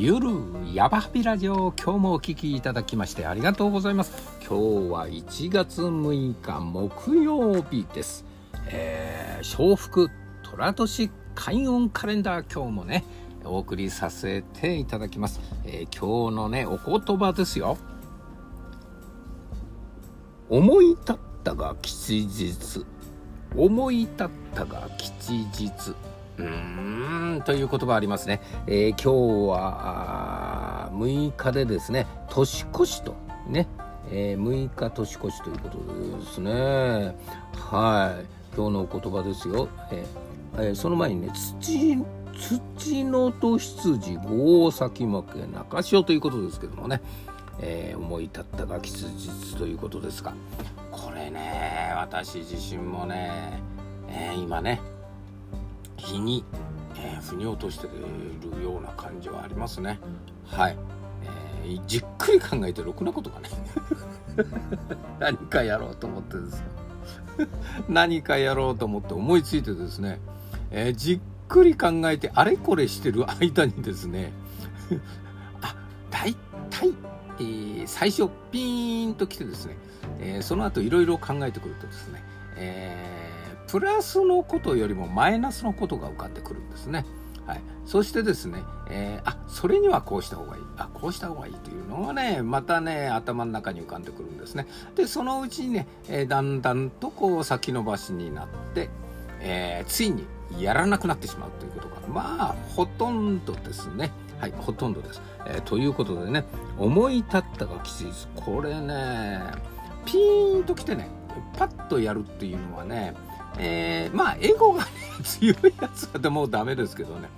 ゆるやばはびラジオ今日もお聞きいただきましてありがとうございます。今日は1月6日木曜日です。えー、笑福寅年開運カレンダー今日もねお送りさせていただきます、えー、今日のねお言葉ですよ。思い立ったが吉日。思い立ったが吉日。うーんという言葉ありますね、えー、今日は6日でですね年越しとね、えー、6日年越しということですね。はい。今日のお言葉ですよ、えーえー、その前にね土土のと羊五先負け中潮ということですけどもね、えー、思い立ったが吉日ということですがこれね私自身もね、え、今ね日に、えー、腑に落としているような感じはありますね。はい、えー、じっくり考えてろくなことがね 何かやろうと思ってですね。何かやろうと思って思いついてですね、えー、じっくり考えてあれこれしてる間にですね。あ大体、えー、最初ピーンと来てですね、えー、その後いろいろ考えてくるとですね、えープラスのことよりもマイナスのことが浮かんでくるんですね。はい、そしてですね、えー、あそれにはこうした方がいい。あこうした方がいいというのがねまたね頭の中に浮かんでくるんですね。でそのうちにね、えー、だんだんとこう先延ばしになって、えー、ついにやらなくなってしまうということがまあほとんどですね。はいほとんどです、えということでね思い立ったがきついですこれねピーンときてねパッとやるっていうのはねえー、まあ、エゴが、ね、強いやつはもうダメですけどね。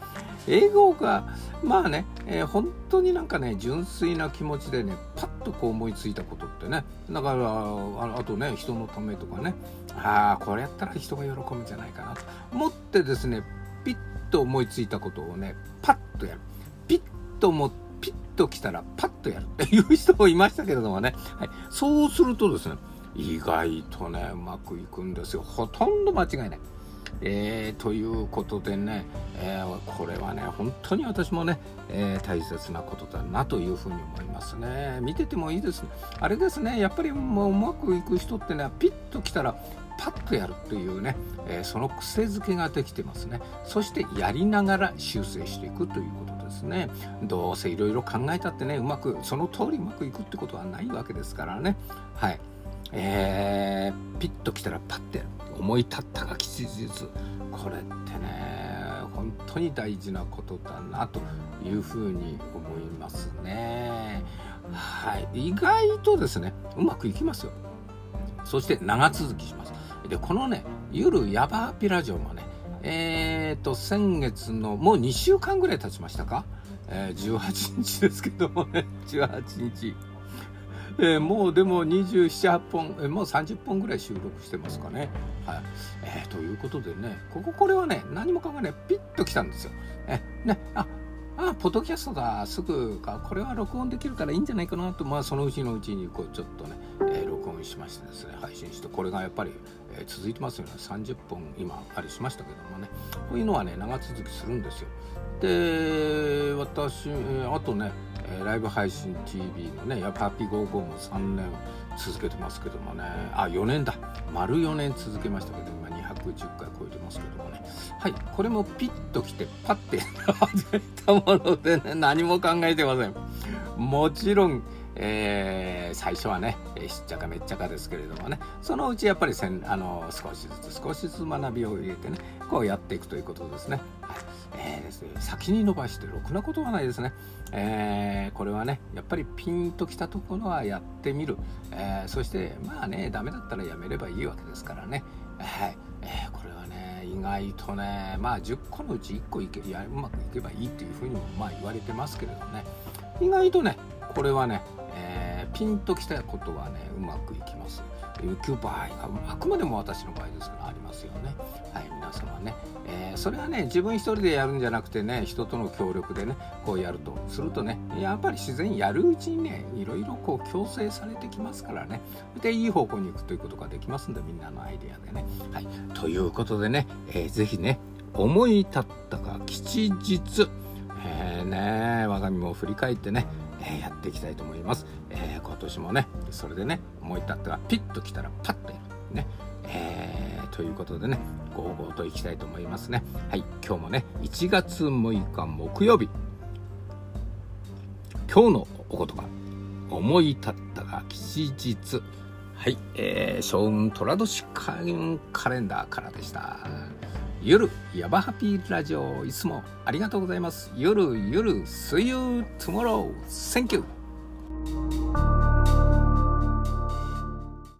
エゴが、まあね、えー、本当になんかね、純粋な気持ちでね、パッとこう思いついたことってね、だから、ああとね、人のためとかね、ああ、これやったら人が喜ぶんじゃないかなと。思ってですね、ピッと思いついたことをね、パッとやる。ピッとも、ピッと来たらパッとやるっていう人もいましたけれどもね、はい、そうするとですね、意外とねうまくいくんですよ。ほとんど間違いない。えー、ということでね、えー、これはね本当に私もね、えー、大切なことだなというふうに思いますね。見ててもいいですね。あれですねやっぱりもううまくいく人ってねピッときたらパッとやるというね、えその癖づけができてますね。そしてやりながら修正していくということですね。どうせいろいろ考えたってねうまくその通りうまくいくってことはないわけですからね。はい。えー、ピッと来たらパッて思い立ったが吉日。これってね本当に大事なことだなというふうに思いますね。はい。意外とですねうまくいきますよ。そして長続きします。でこのねゆるヤバーピラジオもねえーと先月のもう2週間ぐらい経ちましたか、えー、18日ですけどもね。18日。えー、もうでも27、8本、えー、もう30本ぐらい収録してますかね。はい。えー、ということでね、ここ、これはね、何も考えない、ピッと来たんですよ。えね、あ、あ、ポッドキャストだ、すぐか、これは録音できるからいいんじゃないかなと、まあ、そのうちのうちに、こう、ちょっとね、えー、録音しましてですね、配信して、これがやっぱり、えー、続いてますよね。30本今、ありしましたけどもね、こういうのはね、長続きするんですよ。で、私え、あとね、えー、ライブ配信 TV のね、やパピ55も3年続けてますけどもね、あ、4年だ。丸4年続けましたけど、今210回超えてますけどもね。はい、これもピッときて、パッて始めたものでね、何も考えてません。もちろん、えー、最初はね、えー、しっちゃかめっちゃかですけれどもね、そのうちやっぱりせんあの少しずつ少しずつ学びを入れてね、こうやっていくということですね。先に伸ばしてろくなことはないですね。えー、これはね、やっぱりピンときたところはやってみる。えー、そして、まあね、ダメだったらやめればいいわけですからね。はい、えー、これはね、意外とね、まあ10個のうち1個いけやうまくいけばいいっていうふうにもまあ言われてますけれどね、意外とね、これはね、え、ピンときたことはねうまくいきますいう場合があくまでも私の場合ですからありますよね。はい皆様ね、えー、それはね自分一人でやるんじゃなくてね人との協力でねこうやるとするとねやっぱり自然やるうちにねいろいろこう強制されてきますからね。でいい方向に行くということができますんでみんなのアイデアでね。はい。ということでね、えー、ぜひね思い立ったが吉日。えーね、我が身も振り返ってね、えー、やっていきたいと思います、えー、年もねそれでね思い立ったがピッと来たらパッとやる。ね。えー、ということでねゴーゴーといきたいと思いますね。はい今日もね1月6日木曜日。今日のお言葉思い立ったが吉日。はい、えー、将軍寅年カレンダーからでした。夜ヤバハピーラジオいつもありがとうございます。夜夜 See you tomorrow Thank you